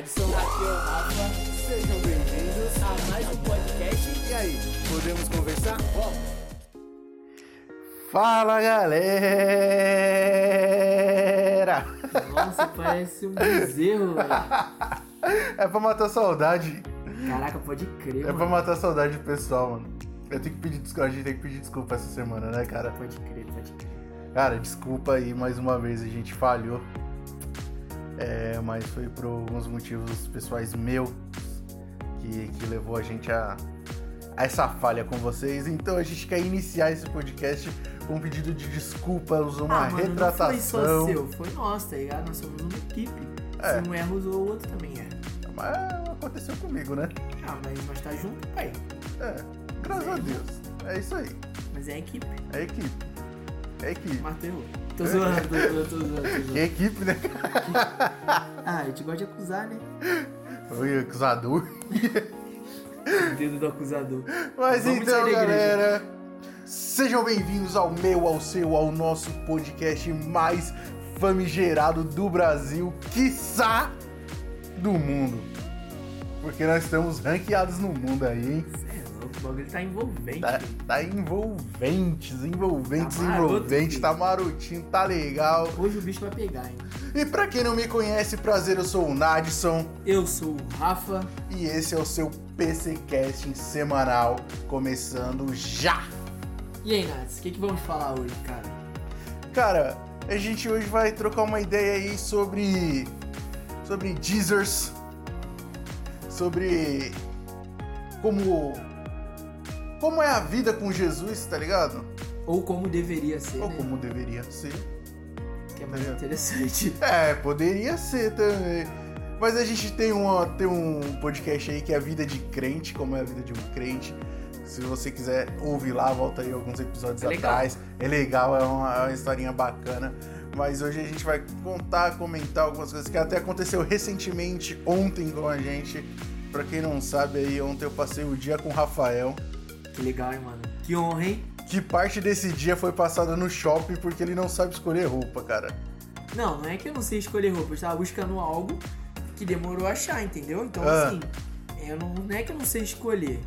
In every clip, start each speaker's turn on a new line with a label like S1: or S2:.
S1: É o Rafa. Sejam bem-vindos a mais um podcast. E aí, podemos conversar? Vamos!
S2: Fala galera!
S3: Nossa, parece um bezerro, velho.
S2: É pra matar a saudade.
S3: Caraca, pode crer,
S2: É pra
S3: mano.
S2: matar a saudade do pessoal, mano. Eu tenho que pedir desculpa, a gente tem que pedir desculpa essa semana, né, cara?
S3: Pode crer, pode crer.
S2: Cara, desculpa aí mais uma vez, a gente falhou. É, mas foi por alguns motivos pessoais meus que, que levou a gente a, a essa falha com vocês. Então a gente quer iniciar esse podcast com um pedido de desculpas, uma
S3: ah, mano,
S2: retratação.
S3: não foi só seu, foi nosso, tá ligado? Nós somos uma equipe.
S2: É.
S3: Se um erra, o outro também é.
S2: Mas aconteceu comigo, né?
S3: Ah, mas nós tá junto, pai.
S2: É, graças a Deus. É isso aí.
S3: Mas é equipe.
S2: É equipe. É equipe.
S3: Mateu. Tô zoando, tô zoando, tô zoando, tô zoando.
S2: equipe, né?
S3: Ah, a gente gosta de acusar, né?
S2: Oi, acusador.
S3: O dedo do acusador.
S2: Mas
S3: Vamos
S2: então,
S3: sair da igreja.
S2: galera, sejam bem-vindos ao meu, ao seu, ao nosso podcast mais famigerado do Brasil, quiçá do mundo. Porque nós estamos ranqueados no mundo aí, hein?
S3: O bagulho tá envolvente.
S2: Tá, tá envolventes, envolventes,
S3: Tá filho.
S2: tá marotinho, tá legal.
S3: Hoje o bicho vai pegar, hein?
S2: E pra quem não me conhece, prazer, eu sou o Nadson.
S3: Eu sou o Rafa.
S2: E esse é o seu PC Casting semanal, começando já!
S3: E aí, Nats, o que, que vamos falar hoje, cara?
S2: Cara, a gente hoje vai trocar uma ideia aí sobre. sobre Deezers, sobre. como. Como é a vida com Jesus, tá ligado?
S3: Ou como deveria ser,
S2: Ou
S3: né?
S2: como deveria ser.
S3: Que é mais
S2: Tá
S3: interessante.
S2: É, poderia ser também. Mas a gente tem, uma, tem um podcast aí que é a vida de crente, como é a vida de um crente. Se você quiser ouvir lá, volta aí alguns episódios
S3: É
S2: atrás. É legal, é uma, é uma historinha bacana. Mas hoje a gente vai contar, comentar algumas coisas que até aconteceu recentemente, ontem com a gente. Pra quem não sabe aí, ontem eu passei o dia com o Rafael.
S3: Que legal, hein, mano? Que honra, hein?
S2: Que parte desse dia foi passada no shopping porque ele não sabe escolher roupa, cara.
S3: Não, não é que eu não sei escolher roupa, eu estava buscando algo que demorou a achar, entendeu? Então,
S2: Ah.
S3: assim, eu não, não é que eu não sei escolher.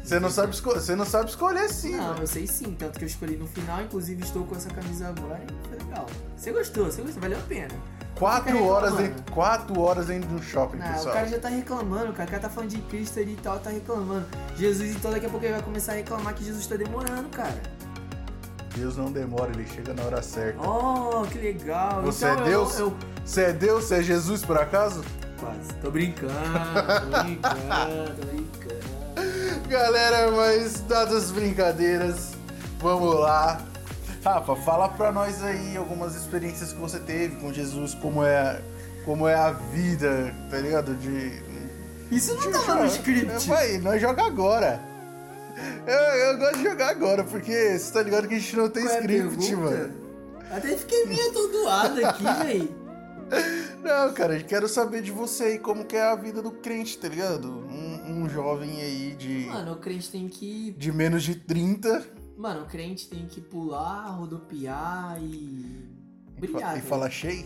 S2: Você não sabe, esco- você não sabe escolher sim,
S3: Não,
S2: velho.
S3: eu sei sim, tanto que eu escolhi no final, inclusive estou com essa camisa agora e foi legal. Você gostou, você gostou, valeu a pena.
S2: Quatro
S3: Fica
S2: horas, dentro, quatro horas dentro do shopping,
S3: Não, o
S2: pessoal.
S3: cara já tá reclamando, cara. O cara tá falando de Cristo ali e tal, tá reclamando. Jesus, então daqui a pouco ele vai começar a reclamar que Jesus tá demorando, cara.
S2: Deus não demora, ele chega na hora certa.
S3: Oh, que legal.
S2: Você
S3: então
S2: é Deus?
S3: Eu, eu...
S2: Você é Deus? Você é Jesus, por acaso?
S3: Quase. Tô brincando, tô brincando, tô brincando.
S2: Galera, mas dadas as brincadeiras, vamos lá. Rafa, fala pra nós aí algumas experiências que você teve com Jesus, como é, como é a vida, tá ligado? De...
S3: Isso não tava no
S2: jogar.
S3: script.
S2: Vai, nós joga agora. Eu, eu gosto de jogar agora, porque você tá ligado que a gente não tem
S3: Qual é
S2: script,
S3: pergunta?
S2: mano.
S3: Até fiquei meio atordoado aqui, véi.
S2: Não, cara, eu quero saber de você aí, como que é a vida do crente, tá ligado? Um, um jovem aí de,
S3: Mano, o crente tem que.
S2: de menos de 30
S3: Mano, o crente tem que pular, rodopiar e.
S2: e,
S3: Brilhar.
S2: fa- e
S3: tá
S2: falar cheio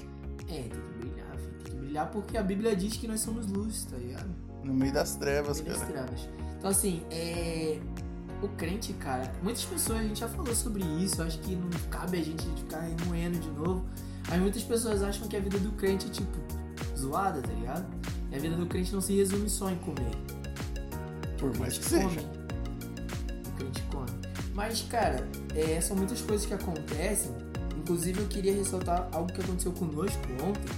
S3: É, tem que brilhar, filho. Tem que brilhar porque a Bíblia diz que nós somos luz, tá ligado?
S2: no meio das trevas,
S3: Meio das
S2: cara.
S3: trevas. Então, assim, é. O crente, cara, muitas pessoas, a gente já falou sobre isso, acho que não cabe a gente ficar remoendo de novo. Mas muitas pessoas acham que a vida do crente é, tipo, zoada, tá ligado? E a vida do crente não se resume só em comer.
S2: Por mais que seja.
S3: come. Come. Mas, cara, é, são muitas coisas que acontecem. Inclusive, eu queria ressaltar algo que aconteceu conosco ontem.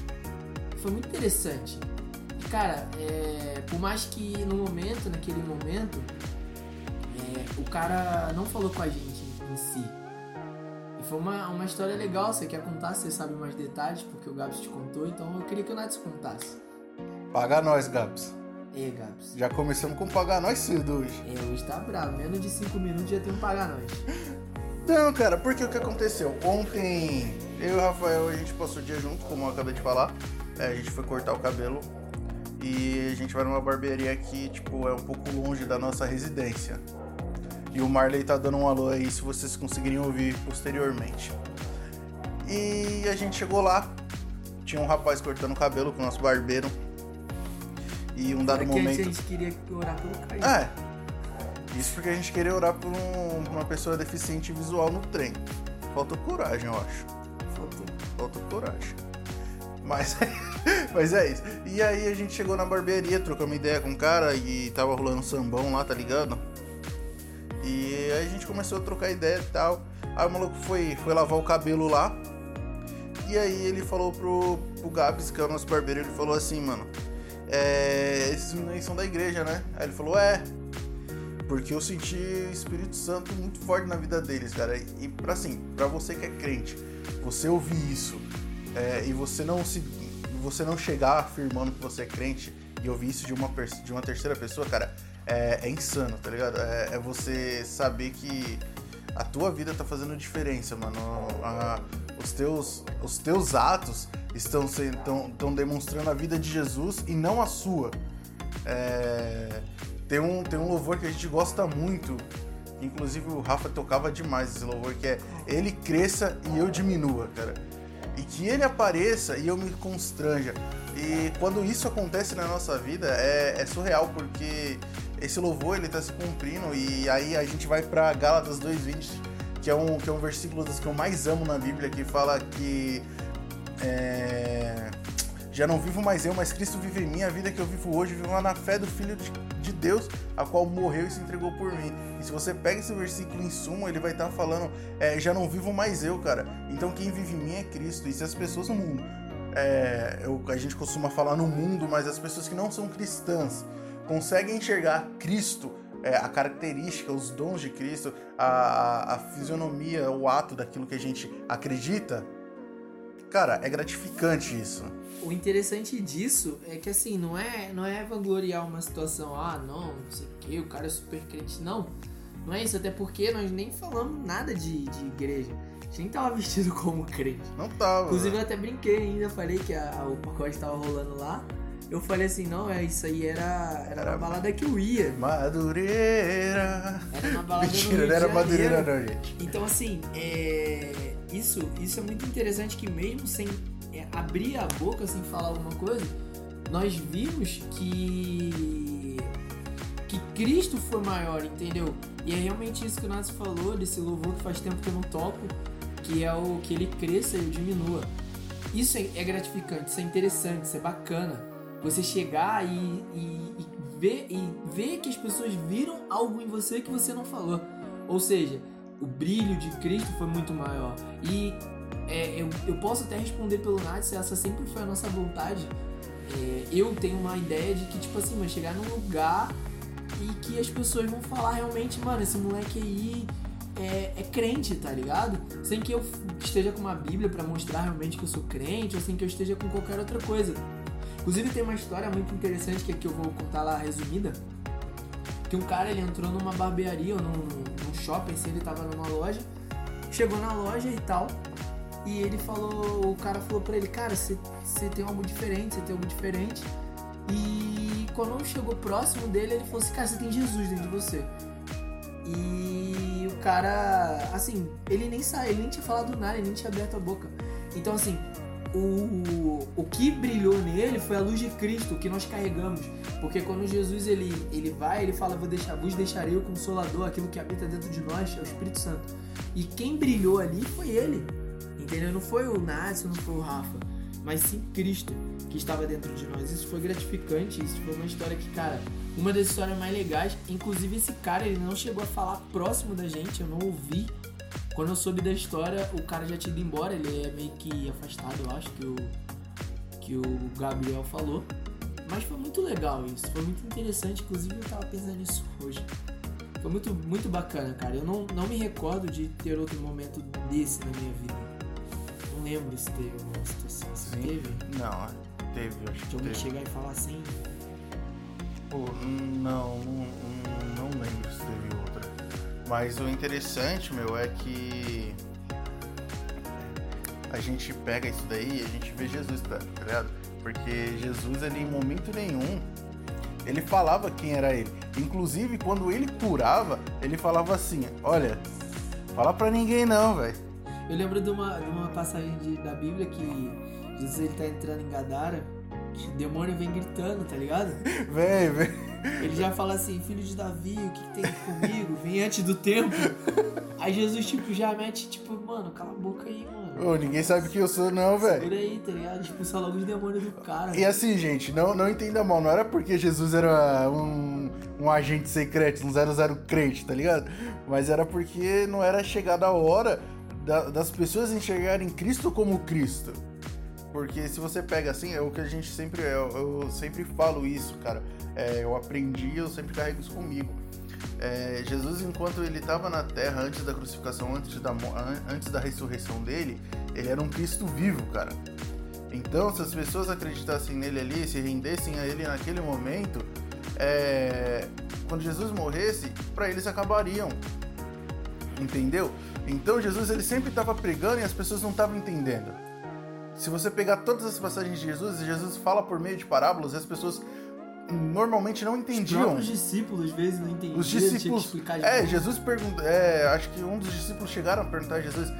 S3: Foi muito interessante. Cara, é, por mais que no momento, naquele momento, é, o cara não falou com a gente em si. E foi uma, uma história legal. Você quer contar? Você sabe mais detalhes, porque o Gabs te contou. Então, eu queria que o Nath contasse.
S2: Paga nós, Gabs.
S3: E Gabs?
S2: Já começamos com pagar nós cedo hoje.
S3: É, hoje tá bravo. Menos de 5 minutos já tem que pagar nós.
S2: Não, cara, porque o que aconteceu? Ontem, eu e o Rafael, a gente passou o dia junto, como eu acabei de falar. É, a gente foi cortar o cabelo. E a gente vai numa barbearia que, tipo, é um pouco longe da nossa residência. E o Marley tá dando um alô aí se vocês conseguirem ouvir posteriormente. E a gente chegou lá, tinha um rapaz cortando o cabelo com o nosso barbeiro. E um dado
S3: que
S2: momento.
S3: a gente queria orar pelo Caio.
S2: É. Isso porque a gente queria orar por um- uma pessoa deficiente visual no trem. Faltou coragem, eu acho.
S3: Faltou.
S2: Faltou coragem. Mas, mas é isso. E aí a gente chegou na barbearia, trocamos ideia com o cara e tava rolando um sambão lá, tá ligado? E aí a gente começou a trocar ideia e tal. Aí o maluco foi, foi lavar o cabelo lá. E aí ele falou pro, pro Gabs, que é o nosso barbeiro, ele falou assim, mano. É, esses meninos são da igreja, né? Aí ele falou, é. Porque eu senti o Espírito Santo muito forte na vida deles, cara. E pra assim, pra você que é crente, você ouvir isso é, e você não se. Você não chegar afirmando que você é crente e ouvir isso de uma, de uma terceira pessoa, cara, é, é insano, tá ligado? É, é você saber que a tua vida tá fazendo diferença, mano. A- os, teus, os teus atos estão, se- estão, estão demonstrando a vida de Jesus e não a sua. É, tem, um, tem um louvor que a gente gosta muito, inclusive o Rafa tocava demais esse louvor, que é Ele cresça e eu diminua, cara. E que ele apareça e eu me constranja. E quando isso acontece na nossa vida, é, é surreal, porque esse louvor ele tá se cumprindo e aí a gente vai pra Gálatas 2:20, que é um que é um versículo dos que eu mais amo na Bíblia, que fala que é, já não vivo mais eu, mas Cristo vive em mim. A vida que eu vivo hoje, vivo na fé do Filho de, de Deus, a qual morreu e se entregou por mim. E se você pega esse versículo em suma, ele vai estar falando, é, já não vivo mais eu, cara. Então quem vive em mim é Cristo. E se as pessoas no mundo, é, eu- a gente costuma falar no mundo, mas as pessoas que não são cristãs conseguem enxergar Cristo, é, a característica, os dons de Cristo, a, a fisionomia, o ato daquilo que a gente acredita, cara, é gratificante isso.
S3: O interessante disso é que assim, não é, não é vangloriar uma situação, ah, não, não sei o que, o cara é super crente. Não, não é isso, até porque nós nem falamos nada de, de igreja. A gente nem tava vestido como crente.
S2: Não tava.
S3: Inclusive eu até brinquei ainda, falei que a- o pacote tava rolando lá. Eu falei assim, não, é isso aí era, era,
S2: Era-
S3: uma balada que eu ia.
S2: Madureira.
S3: Era uma balada
S2: Mentira, não era madureira não, gente.
S3: Então, assim, é, isso, isso é muito interessante que mesmo sem é, abrir a boca, sem falar alguma coisa, nós vimos que que Cristo foi maior, entendeu? E é realmente isso que o Nath falou, desse louvor que faz tempo que eu não toco, que é o que ele cresça e eu diminua. Isso é, é gratificante, isso é interessante, isso é bacana. Você chegar e, e- e ver, e ver que as pessoas viram algo em você que você não falou. Ou seja, o brilho de Cristo foi muito maior. E é, eu, eu posso até responder pelo Nath se essa sempre foi a nossa vontade. É, eu tenho uma ideia de que, tipo assim, vai chegar num lugar e que as pessoas vão falar realmente, mano, esse moleque aí é, é crente, tá ligado? Sem que eu esteja com uma Bíblia pra mostrar realmente que eu sou crente, ou sem que eu esteja com qualquer outra coisa. Inclusive tem uma história muito interessante que aqui eu vou contar lá resumida. Que um cara ele entrou numa barbearia ou num, num shopping, assim, ele tava numa loja, chegou na loja e tal, e ele falou, o cara falou pra ele, cara, você tem algo diferente, você tem algo diferente. E quando chegou próximo dele, ele falou assim, cara, você tem Jesus dentro de você. E o cara, assim, ele nem saiu, ele nem tinha falado nada, ele nem tinha aberto a boca. Então, assim, o, o que brilhou nele foi a luz de Cristo, que nós carregamos. Porque quando Jesus ele, ele vai, ele fala, vou deixar, vos deixarei o consolador, aquilo que habita dentro de nós, é o Espírito Santo. E quem brilhou ali foi ele. Entendeu? Não foi o Nácio, não foi o Rafa, mas sim Cristo que estava dentro de nós. Isso foi gratificante, isso foi uma história que, cara, uma das histórias mais legais. Inclusive, esse cara, ele não chegou a falar próximo da gente, eu não ouvi. Quando eu soube da história, o cara já tinha ido embora, ele é meio que afastado, eu acho, que o, que o Gabriel falou. Mas foi muito legal isso, foi muito interessante, inclusive eu tava pensando nisso hoje. Foi muito, muito bacana, cara. Eu não, não me recordo de ter outro momento desse na minha vida. Não lembro se teve alguma situação. Se
S2: Sim.
S3: teve,
S2: Não, teve, eu acho
S3: de
S2: que
S3: alguém
S2: teve.
S3: chegar e falar assim.
S2: Pô, não, não, não lembro se teve outra. Mas o interessante, meu, é que a gente pega isso daí e a gente vê Jesus, tá ligado? Porque Jesus, ele em momento nenhum, ele falava quem era ele. Inclusive, quando ele curava, ele falava assim, olha, fala pra ninguém não, velho.
S3: Eu lembro de uma, de uma passagem de- da Bíblia que Jesus ele tá entrando em Gadara O demônio vem gritando, tá ligado?
S2: Vem, vem.
S3: Ele já fala assim, filho de Davi, o que, que tem comigo? Vem antes do tempo. Aí Jesus, tipo, já mete, tipo, mano, cala a boca aí, mano.
S2: Ô, ninguém sabe quem eu sou, não, velho.
S3: Segura aí, tá ligado? Expulsa logo os demônios do cara.
S2: E assim, gente, não, não entenda mal, não era porque Jesus era um, um agente secreto, um 00 crente, tá ligado? Mas era porque não era chegada a hora da- das pessoas enxergarem Cristo como Cristo. Porque se você pega assim, é o que a gente sempre. Eu, eu sempre falo isso, cara. É, eu aprendi, eu sempre carrego isso comigo. É, Jesus, enquanto ele estava na terra antes da crucificação, antes da, antes da ressurreição dele, ele era um Cristo vivo, cara. Então, se as pessoas acreditassem nele ali, se rendessem a ele naquele momento, é, quando Jesus morresse, para eles acabariam. Entendeu? Então, Jesus ele sempre estava pregando e as pessoas não estavam entendendo. Se você pegar todas as passagens de Jesus, Jesus fala por meio de parábolas e as pessoas normalmente não
S3: Os
S2: entendiam.
S3: próprios discípulos, às vezes, não entendiam.
S2: Os discípulos. É. Jesus pergunta. É, acho que um dos discípulos chegaram a perguntar a Jesus: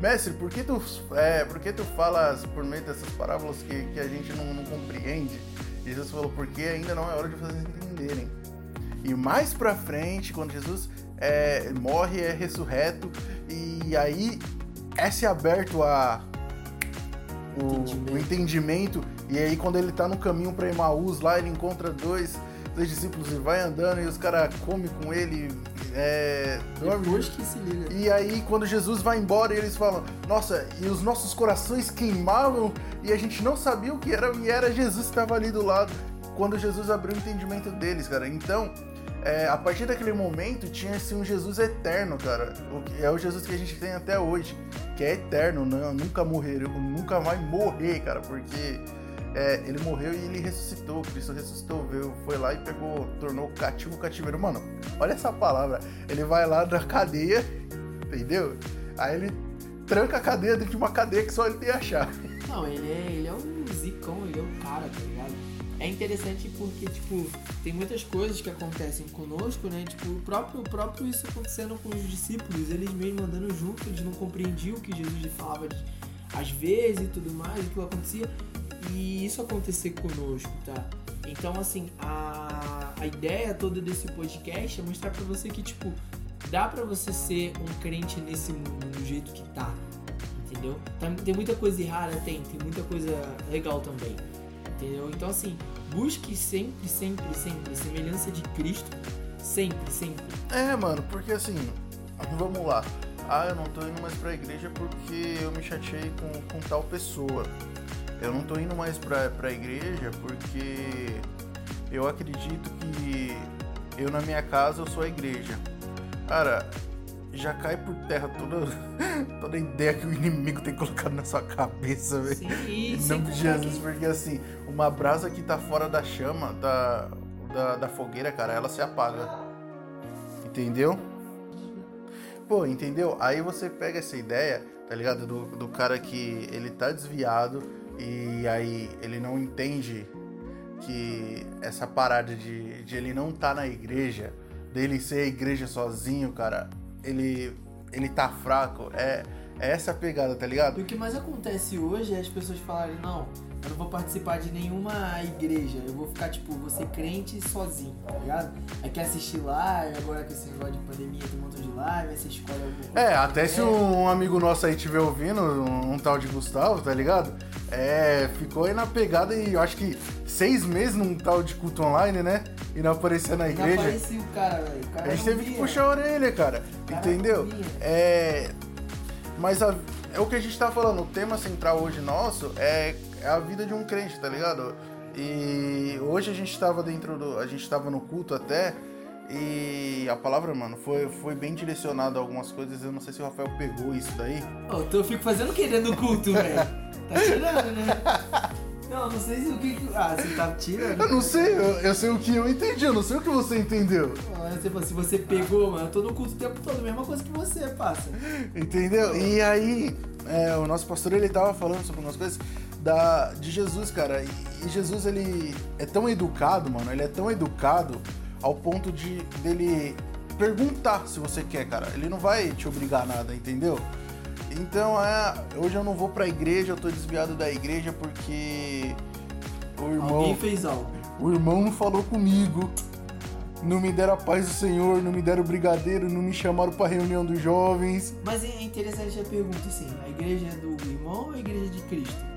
S2: Mestre, por que tu, é, por que tu falas por meio dessas parábolas que, que a gente não, não compreende? E Jesus falou: Porque ainda não é hora de vocês entenderem. E mais pra frente, quando Jesus é, morre, é ressurreto, e aí é se aberto a. O o entendimento, e aí quando ele tá no caminho pra Emaús, lá ele encontra dois, dois discípulos e vai andando e os caras comem com ele, é,
S3: Depois que se liga.
S2: e aí, quando Jesus vai embora, eles falam: Nossa, e os nossos corações queimavam e a gente não sabia o que era, e era Jesus que estava ali do lado. Quando Jesus abriu o entendimento deles, cara. Então, é, a partir daquele momento, tinha assim, um Jesus eterno, cara. É o Jesus que a gente tem até hoje, que é eterno, não, nunca morrerá, nunca vai morrer, cara, porque. É, ele morreu e ele ressuscitou. Cristo ressuscitou, veio, foi lá e pegou, tornou cativo o cativeiro. Mano, olha essa palavra. Ele vai lá da cadeia, entendeu? Aí ele tranca a cadeia dentro de uma cadeia que só ele tem a chave.
S3: Não, ele é, ele é um zicão, ele é um cara, tá ligado? É interessante porque, tipo, tem muitas coisas que acontecem conosco, né? Tipo, o próprio, o próprio isso acontecendo com os discípulos, eles mesmo andando junto, eles não compreendiam o que Jesus falava de- às vezes e tudo mais, o que acontecia. E isso acontecer conosco, tá? Então, assim, a, a ideia toda desse podcast é mostrar pra você que, tipo, dá pra você ser um crente nesse mundo do jeito que tá, entendeu? Tem, tem muita coisa errada, tem, tem muita coisa legal também, entendeu? Então, assim, busque sempre, sempre, sempre semelhança de Cristo, sempre, sempre.
S2: É, mano, porque assim, vamos lá. Ah, eu não tô indo mais pra igreja porque eu me chateei com, com tal pessoa. Eu não tô indo mais pra, pra igreja porque eu acredito que eu na minha casa eu sou a igreja. Cara, já cai por terra toda, toda ideia que o inimigo tem colocado na sua cabeça, velho. Em nome de Jesus,
S3: que-
S2: porque assim, uma brasa que tá fora da chama, da, da, da fogueira, cara, ela se apaga. Entendeu? Pô, entendeu? Aí você pega essa ideia, tá ligado? Do, do cara que ele tá desviado e aí ele não entende que essa parada de, de ele não tá na igreja, dele ser a igreja sozinho, cara, ele, ele tá fraco. É, é essa a pegada, tá ligado?
S3: E o que mais acontece hoje é as pessoas falarem, não, eu não vou participar de nenhuma igreja, eu vou ficar, tipo, ser crente sozinho, tá ligado? Aí quer assistir live, agora com esse negócio de pandemia tem um montão de live, aí você escolhe coisa.
S2: É, até se um amigo nosso aí estiver ouvindo, um, um tal de Gustavo, tá ligado? É, ficou aí na pegada e eu acho que seis meses num tal de culto online, né? E não aparecer na
S3: Não
S2: igreja.
S3: aparecia o cara, velho.
S2: A gente
S3: não
S2: teve que
S3: via.
S2: puxar a orelha, cara.
S3: Cara,
S2: entendeu?
S3: não.
S2: É. Mas a- é o que a gente tá falando. O tema central hoje nosso é, é a vida de um crente, tá ligado? E hoje a gente tava dentro do. A gente tava no culto até. E a palavra, mano, foi, foi bem direcionada a algumas coisas. Eu não sei se o Rafael pegou isso daí.
S3: Ô, então eu fico fazendo o que dentro do culto, velho? Tá tirando, né? Não, não sei se o que. Ah, você tá tirando?
S2: Eu não sei, eu, eu sei o que eu entendi, eu não sei o que você entendeu.
S3: Ah, você Se você pegou, mano, eu tô no culto o tempo todo, mesma coisa que você passa.
S2: Entendeu? E aí, é, o nosso pastor ele tava falando sobre umas coisas da, de Jesus, cara. E, e Jesus ele é tão educado, mano. Ele é tão educado ao ponto de dele perguntar se você quer, cara. Ele não vai te obrigar a nada, entendeu? Então, é, hoje eu não vou pra igreja, eu tô desviado da igreja porque O irmão,
S3: Alguém fez algo.
S2: o irmão não falou comigo. Não me deram a paz do Senhor, não me deram o brigadeiro, não me chamaram pra reunião dos jovens.
S3: Mas é interessante a pergunta, assim, a igreja é do irmão ou a igreja de Cristo?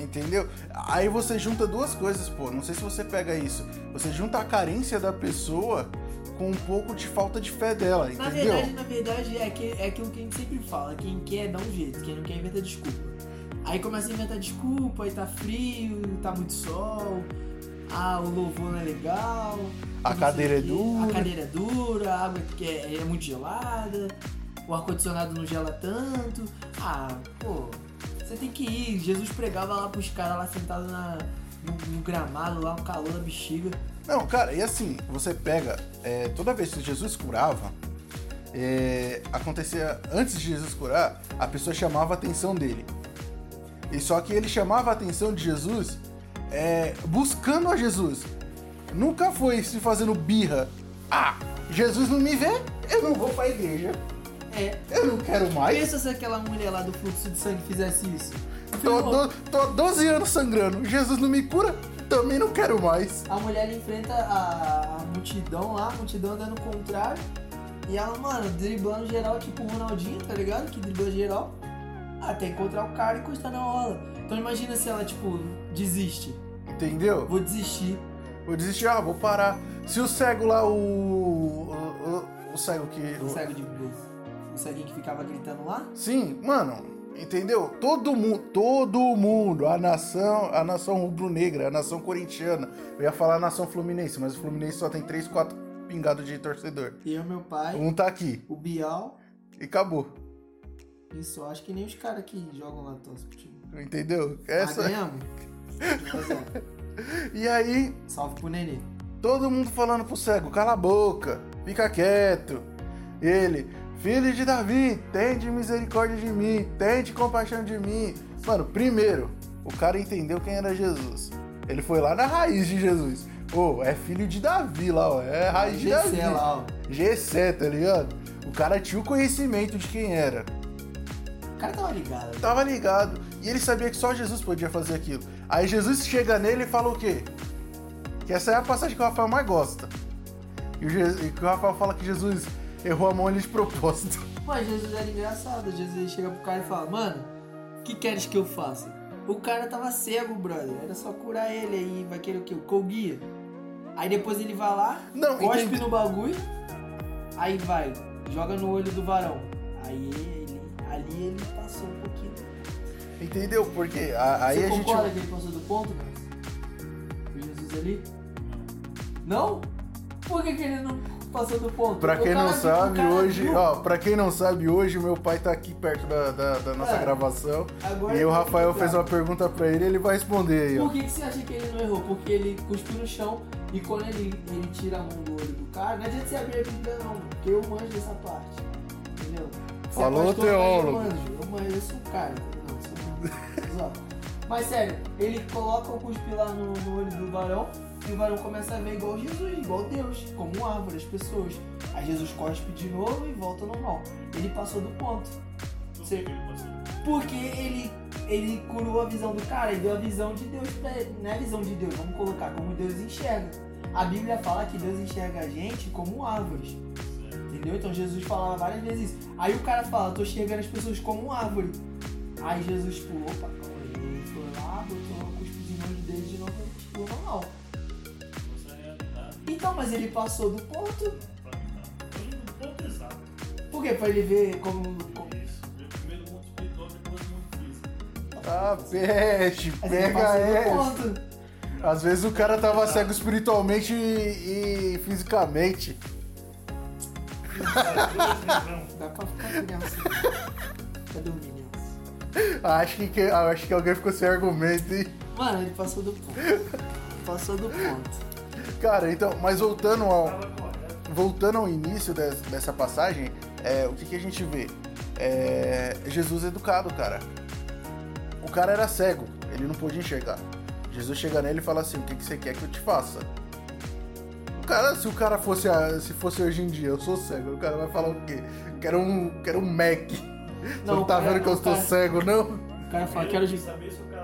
S2: Entendeu? Aí você junta duas coisas, pô. Não sei se você pega isso. Você junta a carência da pessoa com um pouco de falta de fé dela,
S3: Na
S2: entendeu?
S3: verdade, na verdade, é, que, é aquilo que a gente sempre fala, quem quer dá um jeito, quem não quer inventa desculpa. Aí começa a inventar desculpa, aí tá frio, tá muito sol, ah, o louvor não é legal.
S2: A cadeira é dura.
S3: A cadeira é dura, a água é, é muito gelada, o ar-condicionado não gela tanto. Ah, pô, você tem que ir. Jesus pregava lá pros caras lá sentados na, no, no gramado, lá, um calor da bexiga.
S2: Não, cara, e assim, você pega, é, toda vez que Jesus curava, é, acontecia, antes de Jesus curar, a pessoa chamava a atenção dele. E só que ele chamava a atenção de Jesus é, buscando a Jesus. Nunca foi se fazendo birra. Ah, Jesus não me vê, eu não vou pra igreja.
S3: É,
S2: Eu não quero mais.
S3: Pensa se aquela mulher lá do fluxo de sangue fizesse isso.
S2: Tô, do- tô há 12 anos sangrando. Jesus não me cura, também não quero mais.
S3: A mulher enfrenta a, a multidão lá, a multidão andando contrário. E ela, mano, driblando geral, tipo o Ronaldinho, tá ligado? Que dribla geral. Até encontrar o cara e encostar na rola. Então imagina se ela, tipo, desiste.
S2: Entendeu?
S3: Vou desistir.
S2: Vou desistir, ah, vou parar. Se o cego lá, o. O, o- o cego que.
S3: O cego de o ceguinho que ficava gritando lá.
S2: Sim, mano, entendeu? Todo mundo, todo mundo, a nação, a nação rubro-negra, a nação corintiana. Eu ia falar a nação fluminense, mas o Fluminense só tem 3, 4 pingados de torcedor.
S3: Eu, meu pai,
S2: Um tá aqui
S3: o Bial.
S2: e acabou.
S3: Só acho que nem os caras que jogam lá torcem pro time.
S2: Entendeu?
S3: Ah,
S2: Essa.
S3: ganhamos? É.
S2: E aí,
S3: Salve pro Nenê.
S2: todo mundo falando pro cego, cala a boca, fica quieto. Ele, filho de Davi, tende misericórdia de mim, tende compaixão de mim. Mano, primeiro, o cara entendeu quem era Jesus. Ele foi lá na raiz de Jesus. Ô, é filho de Davi lá, ó. É raiz de Davi.
S3: GC lá, ó.
S2: Gessé, tá ligado? O cara tinha o conhecimento de quem era.
S3: O cara tava ligado.
S2: Tava ligado. E ele sabia que só Jesus podia fazer aquilo. Aí Jesus chega nele e fala o quê? Que essa é a passagem que o Rafael mais gosta. E, o e que o Rafael fala que Jesus errou a mão ali de propósito.
S3: Mas Jesus era engraçado. Jesus chega pro cara e fala, mano, o que queres que eu faça? O cara tava cego, brother. Era só curar ele aí. Vai querer o quê? O colguia. Aí depois ele vai lá,
S2: Não,
S3: cospe
S2: entendi.
S3: no bagulho. Aí vai, joga no olho do varão. Aí ele, ali ele passou um pouquinho.
S2: Entendeu? Porque a- aí
S3: Você
S2: a gente.
S3: concorda que ele passou do ponto, cara? Jesus ali? Não? Por que, que ele não passou do ponto?
S2: Pra
S3: O
S2: quem
S3: cara
S2: não
S3: o
S2: sabe,
S3: cara
S2: hoje, ó, pra quem não sabe, hoje meu pai tá aqui perto da, da- da nossa
S3: É.
S2: gravação. E
S3: eu
S2: o Rafael fez uma pergunta pra ele ele vai responder aí, ó.
S3: Por que, que você acha que ele não errou? Porque ele cuspiu no chão e quando ele, ele tira a mão do olho do cara, não adianta você abrir a Bíblia não, porque eu manjo dessa parte. Entendeu? Você é
S2: Falou,
S3: pastor,
S2: teólogo.
S3: mas Eu manjo, eu manjo, eu sou um cara. Não, sou Só. Mas sério, ele coloca o cuspe lá no, no olho do varão e o varão começa a ver igual Jesus, igual Deus, como uma árvore, as pessoas. Aí Jesus cospe de novo e volta ao normal. Ele passou do ponto. Porque ele, ele curou a visão do cara e deu a visão de Deus pra ele. Não é a visão de Deus, vamos colocar como Deus enxerga. A Bíblia fala que Deus enxerga a gente como árvores. Entendeu? Então Jesus falava várias vezes isso. Aí o cara fala, tô enxergando as pessoas como árvore. Aí Jesus, tipo, opa. Ele foi lá, botou o cuspizinho no olho dele de novo tipo, normal. Então, mas ele passou do ponto. Por quê? Pra ele ver como. como...
S2: Ah, peste,
S3: Mas ele
S2: pega
S3: passou do
S2: essa.
S3: ponto.
S2: Às vezes o cara tava cego espiritualmente e, e fisicamente.
S3: Dá pra ficar criança. Cadê o menino?
S2: Acho que, que- acho que alguém ficou sem argumento, hein?
S3: Mano, ele passou do ponto. Passou do ponto.
S2: Cara, então, mas voltando ao, voltando ao início des- dessa passagem, é, o que, que a gente vê? É, Jesus educado, cara. O cara era cego, ele não podia enxergar. Jesus chega nele e fala assim: O que, que você quer que eu te faça? O cara, se o cara fosse, a- se fosse hoje em dia, eu sou cego, o cara vai falar o quê? Quero um, quero um Mac. Você não tá vendo que eu
S3: o
S2: estou
S3: cara-
S2: cego, não?
S3: O cara fala, quero
S4: saber se o cara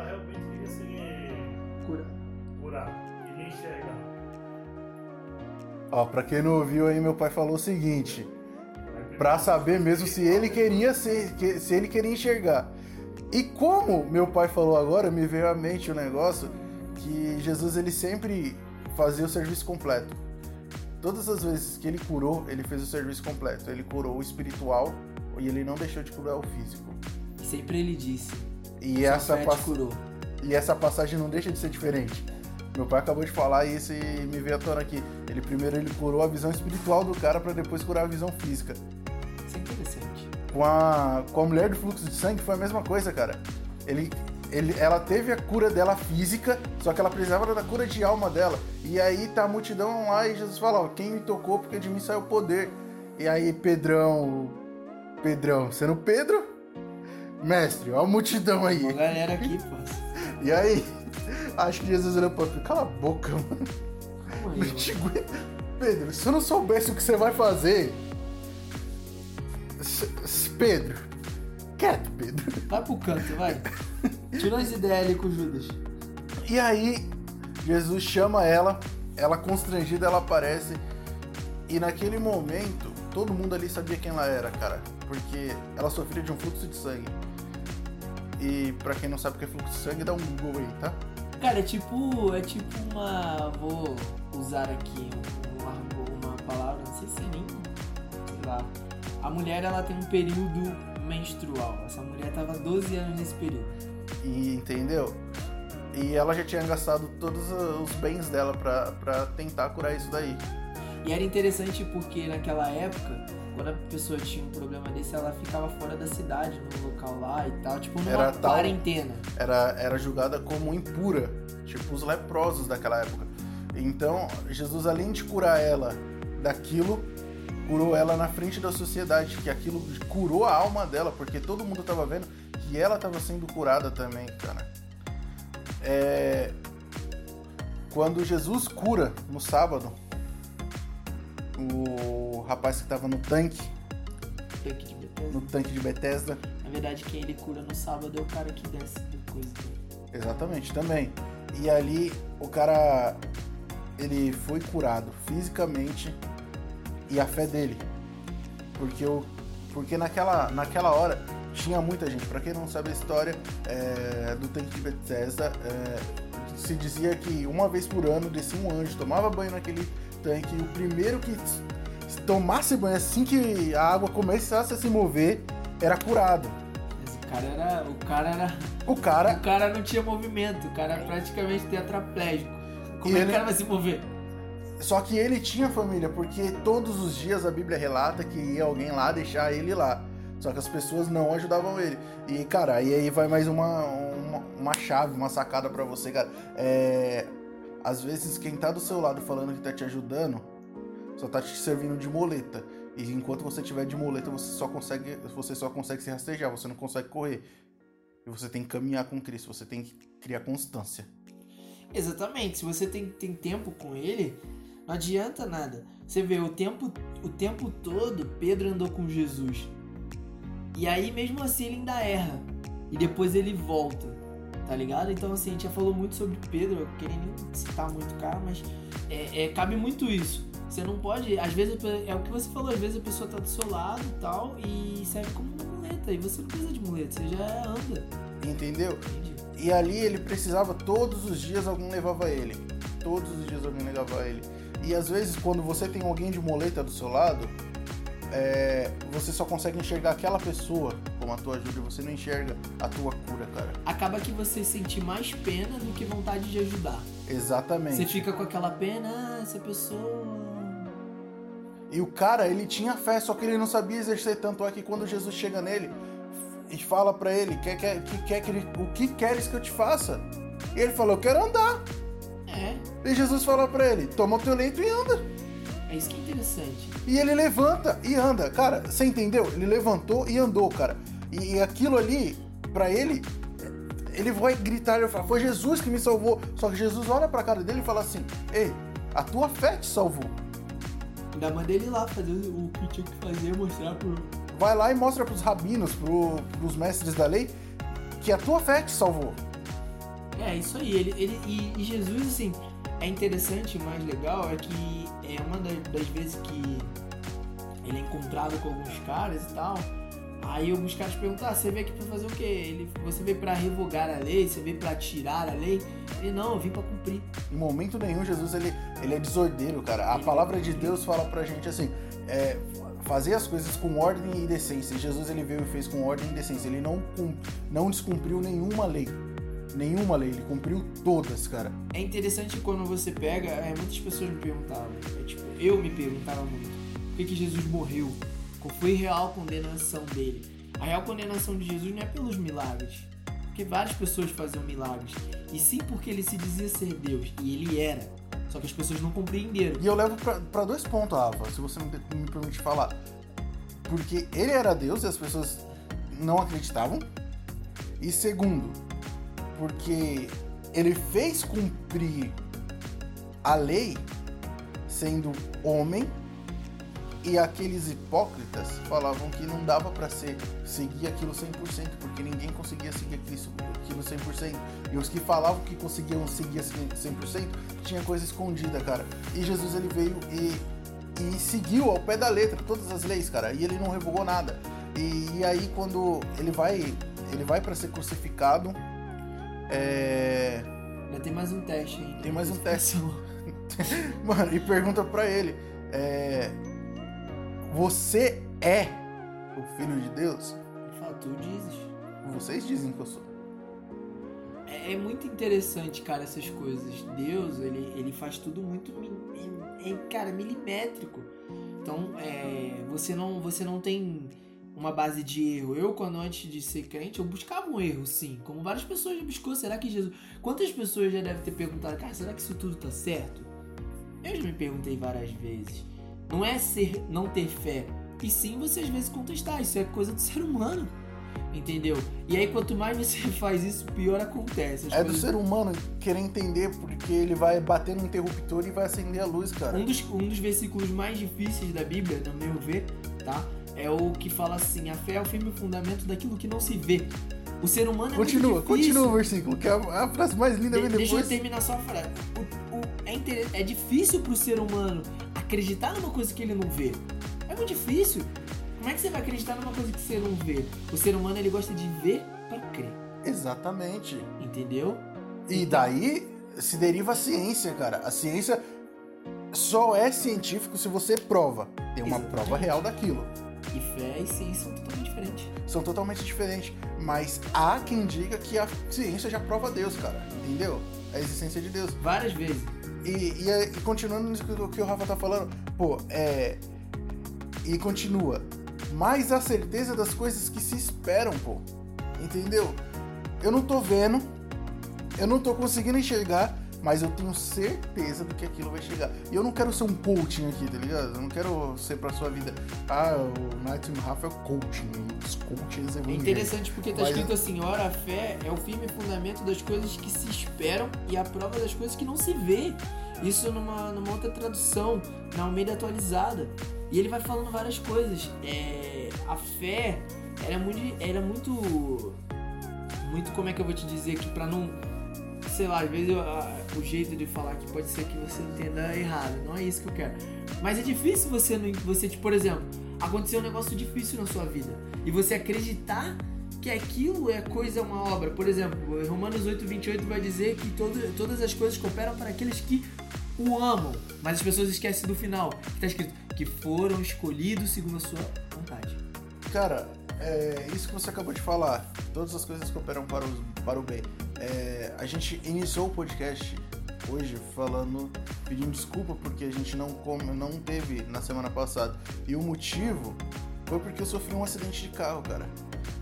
S2: Ó, pra quem não ouviu aí, meu pai falou o seguinte: pra saber mesmo se ele queria ser, se ele queria enxergar. E como meu pai falou agora, me veio à mente o negócio que Jesus ele sempre fazia o serviço completo. Todas as vezes que ele curou, ele fez o serviço completo. Ele curou o espiritual e ele não deixou de curar o físico.
S3: Sempre ele disse.
S2: E
S3: "Sua
S2: essa pass-. E essa passagem não deixa de ser diferente. Meu pai acabou de falar isso e me veio à tona aqui. Ele primeiro ele curou a visão espiritual do cara para depois curar a visão física.
S3: Isso é interessante.
S2: Com a, com a mulher do fluxo de sangue foi a mesma coisa, cara. Ele, ele, ela teve a cura dela física, só que ela precisava da cura de alma dela. E aí tá a multidão lá e Jesus fala, ó, quem me tocou porque de mim saiu poder. E aí Pedrão, Pedrão, sendo Pedro, mestre, ó a multidão aí.
S3: Uma galera aqui, parça.
S2: E aí, acho que Jesus olhou pra cala a boca, mano.
S3: Calma aí,
S2: Não
S3: mano.
S2: Pedro, se eu não soubesse o que você vai fazer. S- s- Pedro, quieto, Pedro.
S3: Vai pro canto, vai. Tira as ideias ali com o Judas.
S2: E aí, Jesus chama ela, ela constrangida, ela aparece. E naquele momento, todo mundo ali sabia quem ela era, cara. Porque ela sofria de um fluxo de sangue. E pra quem não sabe o que é fluxo de sangue, dá um Google aí, tá?
S3: Cara, é tipo. É tipo uma. Vou usar aqui uma, uma palavra, não sei se é nem. Sei lá. A mulher ela tem um período menstrual. Essa mulher tava 12 anos nesse período.
S2: E entendeu? E ela já tinha gastado todos os bens dela pra tentar curar isso daí.
S3: E era interessante porque naquela época, quando a pessoa tinha um problema desse, ela ficava fora da cidade, num local lá e tal, tipo numa
S2: Era tal-
S3: quarentena.
S2: Era, era julgada como impura, tipo os leprosos daquela época. Então, Jesus, além de curar ela daquilo, curou ela na frente da sociedade, que aquilo curou a alma dela, porque todo mundo tava vendo que ela tava sendo curada também, cara. É... Quando Jesus cura no sábado, o rapaz que tava no tanque,
S3: Tanque de Bethesda.
S2: no tanque de Bethesda,
S3: Na verdade, quem ele cura no sábado é o cara que desce do coisa.
S2: Exatamente, também. E ali o cara ele foi curado fisicamente e a fé dele. Porque o porque naquela naquela hora tinha muita gente. Pra quem não sabe a história é, do tanque de Bethesda, é, se dizia que uma vez por ano descia um anjo, tomava banho naquele tanque e o primeiro que tomasse banho assim que a água começasse a se mover era curado.
S3: Mas o cara era. O cara era.
S2: O cara
S3: O cara não tinha movimento, o cara era praticamente tetraplégico. Como
S2: E
S3: é que
S2: ele-
S3: o cara vai se mover?
S2: Só que ele tinha família, porque todos os dias a Bíblia relata que ia alguém lá deixar ele lá. Só que as pessoas não ajudavam ele. E, cara, e aí vai mais uma, uma, uma chave, uma sacada pra você, cara. É. Às vezes quem tá do seu lado falando que tá te ajudando, só tá te servindo de muleta. E enquanto você tiver de muleta, você só consegue, você só consegue se rastejar, você não consegue correr. E você tem que caminhar com Cristo, você tem que criar constância.
S3: Exatamente, se você tem, tem tempo com ele, não adianta nada. Você vê, o tempo, o tempo todo Pedro andou com Jesus. E aí, mesmo assim, ele ainda erra. E depois ele volta, tá ligado? Então, assim, a gente já falou muito sobre Pedro, eu queria nem citar muito o cara, mas é, é, cabe muito isso. Você não pode, às vezes, é o que você falou, às vezes a pessoa tá do seu lado e tal, e serve como uma muleta. E você não precisa de muleta, você já anda.
S2: Entendeu?
S3: Entende?
S2: E ali ele precisava, todos os dias alguém levava ele. Todos os dias alguém levava ele. E às vezes, quando você tem alguém de moleta do seu lado, é, você só consegue enxergar aquela pessoa como a tua ajuda você não enxerga a tua cura, cara.
S3: acaba que você sente mais pena do que vontade de ajudar.
S2: Exatamente.
S3: Você fica com aquela pena, ah, essa pessoa.
S2: E o cara, ele tinha fé, só que ele não sabia exercer tanto é que quando Jesus chega nele e fala pra ele, quer, quer, que, quer que o que queres que eu te faça? E ele falou, eu quero andar.
S3: É,
S2: E Jesus fala pra ele, toma o teu leito e anda.
S3: É isso que é interessante.
S2: E ele levanta e anda. Cara, você entendeu? Ele levantou e andou, cara. E, e aquilo ali, pra ele, ele vai gritar, ele fala, foi Jesus que me salvou. Só que Jesus olha pra cara dele e fala assim, ei, a tua fé te salvou.
S3: Ainda mandei ele lá fazer o que tinha que fazer, mostrar pro.
S2: Vai lá e mostra pros rabinos, pro, pros mestres da lei, que a tua fé te salvou.
S3: É, isso aí. Ele, ele, e, e Jesus, assim, é interessante, o mais legal é que é uma das, vezes que ele é encontrado com alguns caras e tal. Aí alguns caras perguntam, ah, você veio aqui pra fazer o quê? Ele, você veio pra revogar a lei? Você veio pra tirar a lei? Ele, não, eu vim pra cumprir.
S2: Em momento nenhum, Jesus ele, ele é desordeiro, cara. A palavra de Deus fala pra gente assim: é, fazer as coisas com ordem e decência. Jesus ele veio e fez com ordem e decência. Ele não, não descumpriu nenhuma lei. Nenhuma lei, ele cumpriu todas, cara.
S3: É interessante quando você pega, é, muitas pessoas me perguntavam, é, tipo, eu me perguntava muito, por que, que Jesus morreu? Qual foi a real condenação dele? A real condenação de Jesus não é pelos milagres, porque várias pessoas faziam milagres, e sim porque ele se dizia ser Deus, e ele era, só que as pessoas não compreenderam.
S2: E eu levo pra, pra dois pontos, Rafa, se você não me permite falar. Porque ele era Deus e as pessoas não acreditavam. E segundo, porque ele fez cumprir a lei sendo homem e aqueles hipócritas falavam que não dava pra ser seguir aquilo 100%, porque ninguém conseguia seguir aquilo, aquilo 100%. E os que falavam que conseguiam seguir assim 100%, tinha coisa escondida, cara. E Jesus ele veio e, e seguiu ao pé da letra todas as leis, cara, e ele não revogou nada. E, e aí quando ele vai ele vai para ser crucificado, é,
S3: Ainda tem mais um teste aí.
S2: Tem mais um teste. Mano, e pergunta pra ele: é, Você é o filho de Deus?
S3: Ele fala, tu dizes.
S2: Vocês dizem que eu sou.
S3: É, é muito interessante, cara, essas coisas. Deus, ele, ele faz tudo muito, é, cara, milimétrico. Então, é, você não, você não tem uma base de erro. Eu, quando antes de ser crente, eu buscava um erro, sim. Como várias pessoas já buscou. Será que Jesus... Quantas pessoas já devem ter perguntado, cara, será que isso tudo tá certo? Eu já me perguntei várias vezes. Não é ser, não ter fé. E sim você às vezes contestar. Isso é coisa do ser humano. Entendeu? E aí, quanto mais você faz isso, pior acontece. As
S2: É do
S3: coisas-
S2: ser humano querer entender porque ele vai bater no interruptor e vai acender a luz, cara.
S3: Um dos, um dos versículos mais difíceis da Bíblia, no meu ver, tá? É o que fala assim: a fé é o firme fundamento daquilo que não se vê. O ser humano é
S2: Continua,
S3: muito difícil.
S2: continua o versículo, que é a, a frase mais linda
S3: De- deixa eu terminar só a frase. O- o- é, inter- é difícil pro ser humano acreditar numa coisa que ele não vê. É muito difícil. Como é que você vai acreditar numa coisa que você não vê? O ser humano ele gosta de ver para crer,
S2: Exatamente.
S3: entendeu?
S2: E daí se deriva a ciência, cara. A ciência só é científico se você prova. Tem uma
S3: Exatamente.
S2: prova real daquilo.
S3: E fé e ciência são totalmente diferentes.
S2: São totalmente diferentes. Mas há quem diga que a ciência já prova Deus, cara. Entendeu? A existência de Deus.
S3: Várias vezes.
S2: E, e, e continuando nisso que, o- que o Rafa tá falando, pô, é. E continua. Mais a certeza das coisas que se esperam, pô. Entendeu? Eu não tô vendo, eu não tô conseguindo enxergar, mas eu tenho certeza do que aquilo vai chegar. E eu não quero ser um coaching aqui, tá ligado? Eu não quero ser pra sua vida. Ah, o Night Rafa é o coaching. Os coaches
S3: É
S2: evangélicos.
S3: interessante porque tá
S2: Mas-
S3: escrito assim, ora a fé é o firme fundamento das coisas que se esperam e a prova das coisas que não se vê. Isso numa, numa outra tradução, na Almeida atualizada. E ele vai falando várias coisas. É, a fé era muito. Era muito. Muito, como é que eu vou te dizer aqui, pra não. Sei lá, às vezes eu- o jeito de falar aqui pode ser que você entenda errado. Não é isso que eu quero. Mas é difícil você, você tipo, por exemplo, aconteceu um negócio difícil na sua vida. E você acreditar que aquilo é coisa, uma obra. Por exemplo, Romanos 8, 28 vai dizer que todo, todas as coisas cooperam para aqueles que o amam. Mas as pessoas esquecem do final, que tá escrito que foram escolhidos segundo a sua vontade.
S2: Cara, é isso que você acabou de falar. Todas as coisas cooperam para, os, para o bem. É, a gente iniciou o podcast hoje falando, pedindo desculpa porque a gente não, come, não teve na semana passada. E o motivo foi porque eu sofri um acidente de carro, cara.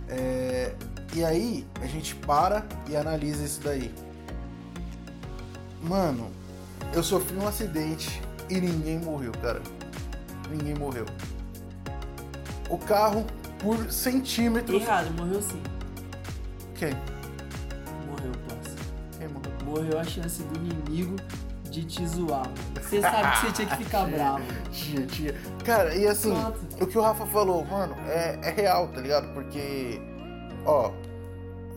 S2: É, e aí a gente para e analisa isso daí. Mano, eu sofri um acidente e ninguém morreu, cara. Ninguém morreu. O carro, por centímetros.
S3: Errado, morreu sim.
S2: Quem?
S3: Morreu.
S2: Quem morreu?
S3: Morreu a chance do inimigo de te zoar. Você sabe que você tinha que ficar bravo.
S2: Tia, tia. Cara, e assim,
S3: Pronto.
S2: o que o Rafa falou, mano, é, é real, tá ligado? Porque, ó,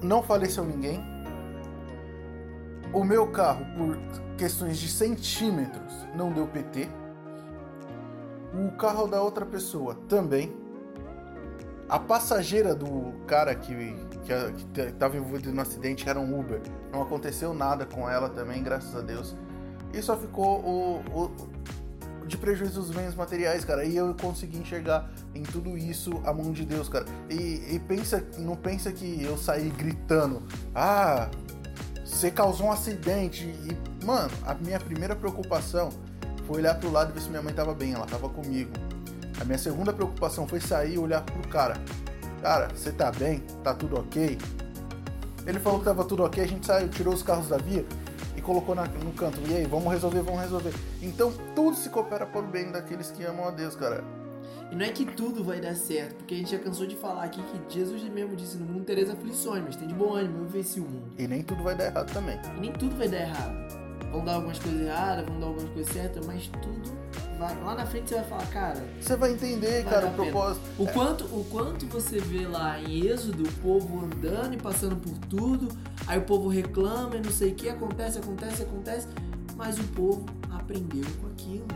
S2: não faleceu ninguém. O meu carro, por questões de centímetros, não deu PT. O carro da outra pessoa também. A passageira do cara que, que, estava envolvido no acidente era um Uber. Não aconteceu nada com ela também, graças a Deus. E só ficou o, o de prejuízo dos bens materiais, cara. E eu consegui enxergar em tudo isso a mão de Deus, cara. E, e pensa, não pensa que eu saí gritando, ah, você causou um acidente. E, mano, a minha primeira preocupação foi olhar pro lado e ver se minha mãe tava bem, ela tava comigo. A minha segunda preocupação foi sair e olhar pro cara. Cara, você tá bem? Tá tudo ok? Ele falou que tava tudo ok, a gente saiu, tirou os carros da via e colocou na, no canto. E aí, vamos resolver, vamos resolver. Então, tudo se coopera para o bem daqueles que amam a Deus, cara.
S3: E não é que tudo vai dar certo, porque a gente já cansou de falar aqui que Jesus mesmo disse: No mundo tereis aflições, mas tem de bom ânimo, eu venci o mundo.
S2: E nem tudo vai dar errado também.
S3: E nem tudo vai dar errado. Vão dar algumas coisas erradas, vão dar algumas coisas certas, mas tudo vai. Lá na frente você vai falar, cara.
S2: Você vai entender, vai cara, o propósito.
S3: O, é. quanto, o quanto você vê lá em Êxodo o povo andando e passando por tudo, aí o povo reclama e não sei o que, acontece, acontece, acontece, mas o povo aprendeu com aquilo.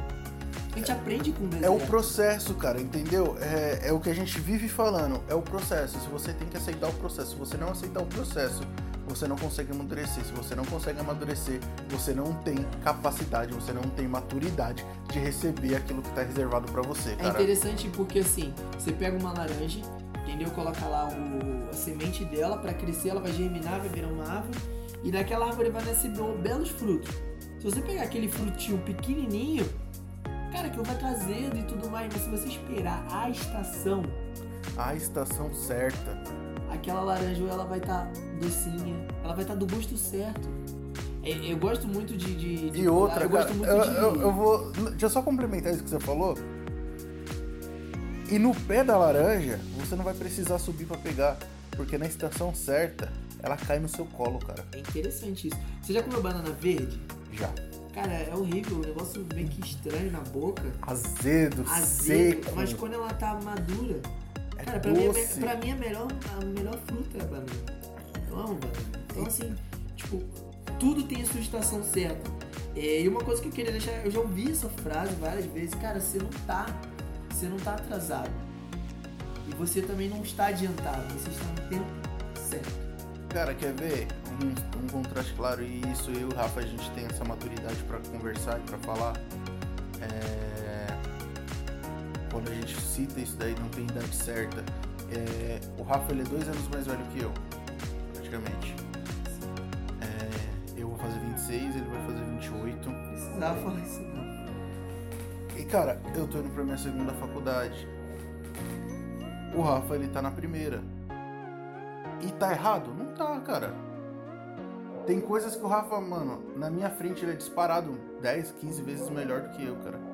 S3: A gente aprende com o deserto.
S2: É o processo, cara, entendeu? É, é o que a gente vive falando. É o processo. Se você tem que aceitar o processo, se você não aceitar o processo, você não consegue amadurecer. Se você não consegue amadurecer, você não tem capacidade, você não tem maturidade de receber aquilo que está reservado para você. É cara.
S3: É interessante porque assim, você pega uma laranja, entendeu? Coloca lá o, a semente dela para crescer, ela vai germinar, vai virar uma árvore e daquela árvore vai nascer belos frutos. Se você pegar aquele frutinho pequenininho, cara, que vai trazendo e tudo mais, mas se você esperar a estação,
S2: a estação certa,
S3: aquela laranja ela vai estar tá docinha, ela vai estar tá do gosto certo. É, eu gosto muito de. de,
S2: de e outra, eu cara, gosto muito eu, de... eu, eu vou. Deixa eu só complementar isso que você falou. E no pé da laranja, você não vai precisar subir para pegar, porque na estação certa, ela cai no seu colo, cara.
S3: É interessante isso. Você já comeu banana verde?
S2: Já.
S3: Cara, é horrível, o negócio meio que estranho na boca.
S2: Azedo, Azedo seco.
S3: Mas quando ela tá madura, é Cara, pra mim, é, pra mim a, melhor, a melhor fruta é a banana. Eu amo banana. Então, assim, tipo, tudo tem a sua estação certa. É, e uma coisa que eu queria deixar, eu já ouvi essa frase várias vezes, cara, você não tá, você não tá atrasado. E você também não está adiantado, você está no tempo certo.
S2: Cara, quer ver um, um contraste claro? E isso eu e o Rafa, a gente tem essa maturidade para conversar e pra falar. É quando a gente cita isso daí, não tem idade certa. É, o Rafa ele é dois anos mais velho que eu, praticamente. É, eu vou fazer 26, ele vai fazer 28.
S3: Precisava falar isso não.
S2: E cara, eu tô indo pra minha segunda faculdade. O Rafa ele tá na primeira. E tá errado? Não tá, cara. Tem coisas que o Rafa, mano, na minha frente ele é disparado 10, 15 vezes melhor do que eu, cara.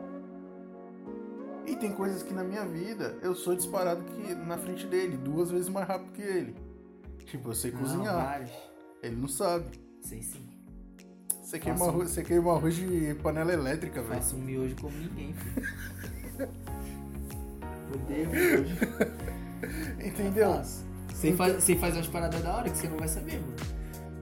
S2: E tem coisas que na minha vida eu sou disparado que na frente dele, duas vezes mais rápido que ele. Tipo, eu sei não, cozinhar. Vários. Ele não sabe.
S3: Sei sim.
S2: Você queima, um... você queima arroz de panela elétrica, velho.
S3: Faço um miojo como ninguém, filho. Odeio miojo.
S2: Entendeu?
S3: Você faz, você faz umas paradas da hora que você não vai saber, mano.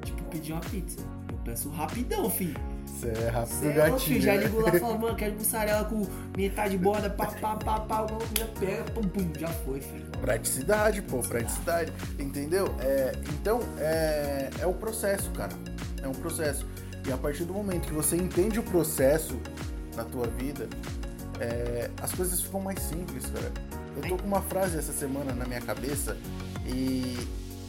S3: Tipo, pedir uma pizza. Eu peço rapidão, filho.
S2: Você é rápido Cê gatinho. É, filho,
S3: já ligo lá e falo, mano, quero mussarela com metade borda, pá, pá, pá, pá, já pega, pum, pum, já foi, filho.
S2: Praticidade, pô, praticidade. Entendeu? É, então, é, é o processo, cara. É um processo. E a partir do momento que você entende o processo na tua vida, é, as coisas ficam mais simples, cara. Eu tô com uma frase essa semana na minha cabeça e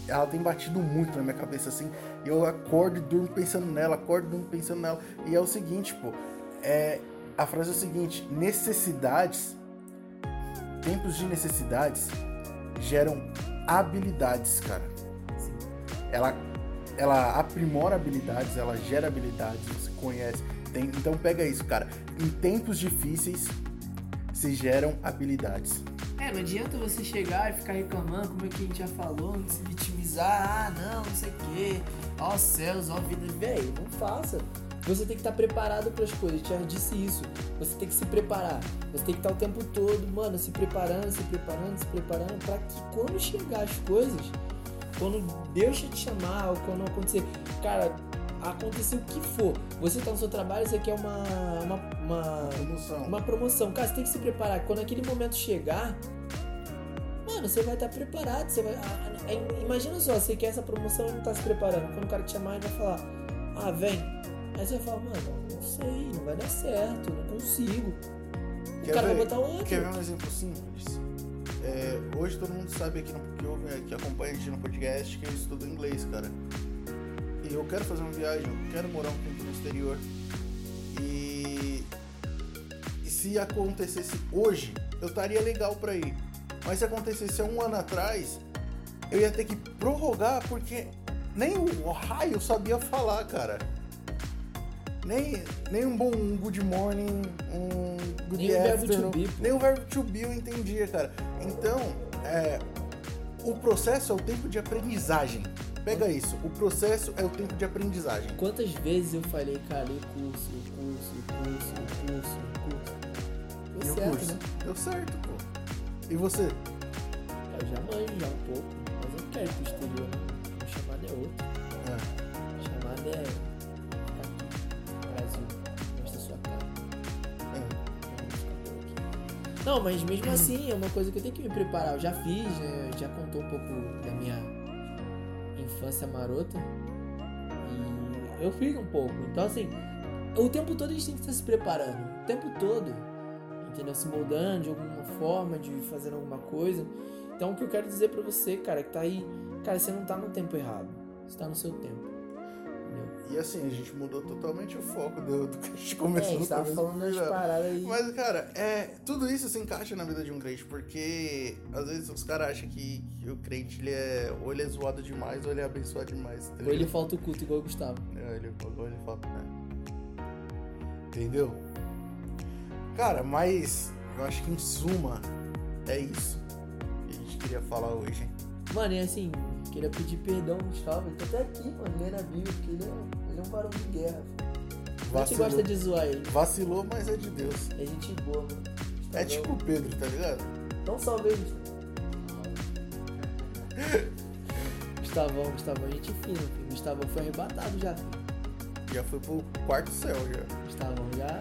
S2: ela tem batido muito na minha cabeça assim. Eu acordo e durmo pensando nela, acordo e durmo pensando nela. E é o seguinte, pô, é, a frase é o seguinte: necessidades, tempos de necessidades geram habilidades, cara. Ela, ela aprimora habilidades, ela gera habilidades, você conhece. Tem, então pega isso, cara. Em tempos difíceis se geram habilidades.
S3: É, não adianta você chegar e ficar reclamando, como é que a gente já falou, se vitimizar, ah, não, não sei o quê, ó céus, ó vida, velho, não faça. Você tem que estar preparado para as coisas, já disse isso. Você tem que se preparar. Você tem que estar o tempo todo, mano, se preparando, se preparando, se preparando, para que quando chegar as coisas, quando Deus te chamar, ou quando acontecer, cara, acontecer o que for. Você tá no seu trabalho, você quer uma, uma, uma,
S2: Promoção.
S3: uma promoção. Cara, você tem que se preparar. Quando aquele momento chegar, mano, você vai estar preparado. Você vai, ah, ah, imagina só, você quer essa promoção e não tá se preparando. Quando o cara te chamar, ele vai falar, ah, vem. Aí você vai falar, mano, não sei, não vai dar certo, não consigo. O
S2: Quer
S3: cara
S2: ver-
S3: vai botar outro.
S2: Quer ver um exemplo simples? É, hoje todo mundo sabe aqui no, que, ouve, que acompanha a gente no podcast que eu estudo inglês, cara. E eu quero fazer uma viagem, eu quero morar um tempo no exterior. E, e se acontecesse hoje, eu estaria legal pra ir. Mas se acontecesse um ano atrás, eu ia ter que prorrogar porque nem o raio sabia falar, cara. Nem, nem um bom um good morning, um good
S3: Nem o verbo to be,
S2: nem o verbo to be eu entendia, cara. Então, é, o processo é o tempo de aprendizagem. Pega isso, o processo é o tempo de aprendizagem.
S3: Quantas vezes eu falei, cara, e curso, curso, curso, curso, curso. Deu
S2: o
S3: certo,
S2: curso?
S3: né?
S2: Deu certo, pô. E você?
S3: Eu já manjo já um pouco, mas eu não quero ir pro exterior, não. A chamada é outra.
S2: É,
S3: A chamada é aqui, Brasil. Mostra sua cara.
S2: é.
S3: Não, mas mesmo assim é uma coisa que eu tenho que me preparar. Eu já fiz, né? Já contou um pouco da minha infância marota. E eu fiz um pouco. Então, assim, o tempo todo a gente tem que estar se preparando. O tempo todo. Entendeu? Se moldando de alguma forma, de fazendo alguma coisa. Então, o que eu quero dizer pra você, cara, que tá aí. Cara, você não tá no tempo errado. Você tá no seu tempo. Entendeu?
S2: E assim, a gente mudou totalmente o foco do, do que a gente
S3: É,
S2: começou
S3: a gente tava falando
S2: do
S3: das paradas aí.
S2: Mas, cara, é, tudo isso se encaixa na vida de um crente, porque às vezes os caras acham que, que o crente ele é, ou ele é zoado demais ou ele é abençoado demais. tá
S3: Ou ele falta o culto igual o Gustavo.
S2: É, ele, ou ele fala, né? Entendeu? Cara, mas eu acho que em suma é isso que a gente queria falar hoje.
S3: Mano, e assim, queria pedir perdão Gustavo. Ele tá até aqui, mano, lendo a Bíblia, porque ele é, ele é um barão de guerra. A gente
S2: Vacilou,
S3: gosta de zoar ele.
S2: vacilou, mas é de Deus.
S3: É gente boa, mano.
S2: É
S3: Gustavão.
S2: tipo o Pedro, tá ligado?
S3: Dá salve aí, Gustavo. Gustavão, Gustavão, gente fina, filho. Gustavão foi arrebatado já.
S2: Já foi pro quarto céu já.
S3: Gustavão já.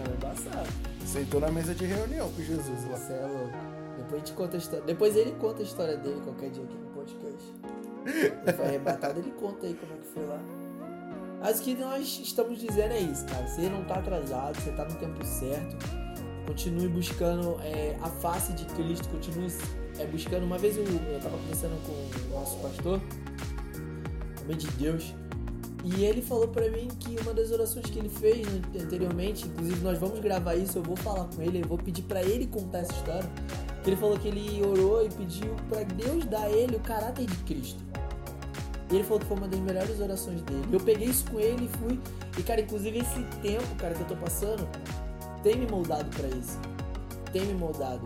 S3: É embaçado.
S2: Sentou na mesa de reunião com Jesus lá.
S3: Você é louco. Depois a gente conta a história. Depois ele conta a história dele qualquer dia aqui no podcast. Ele foi arrebatado, ele conta aí como é que foi lá. Mas o que nós estamos dizendo é isso, cara. Você não tá atrasado, você tá no tempo certo. Continue buscando é, a face de Cristo, continue é, buscando. Uma vez eu, eu tava conversando com o nosso pastor, homem de Deus, e ele falou pra mim que uma das orações que ele fez anteriormente, inclusive nós vamos gravar isso, eu vou falar com ele, eu vou pedir pra ele contar essa história. Que ele falou que ele orou e pediu pra Deus dar a ele o caráter de Cristo. E ele falou que foi uma das melhores orações dele. Eu peguei isso com ele e fui. E, cara, inclusive esse tempo, cara, que eu tô passando, tem me moldado pra isso. Tem me moldado.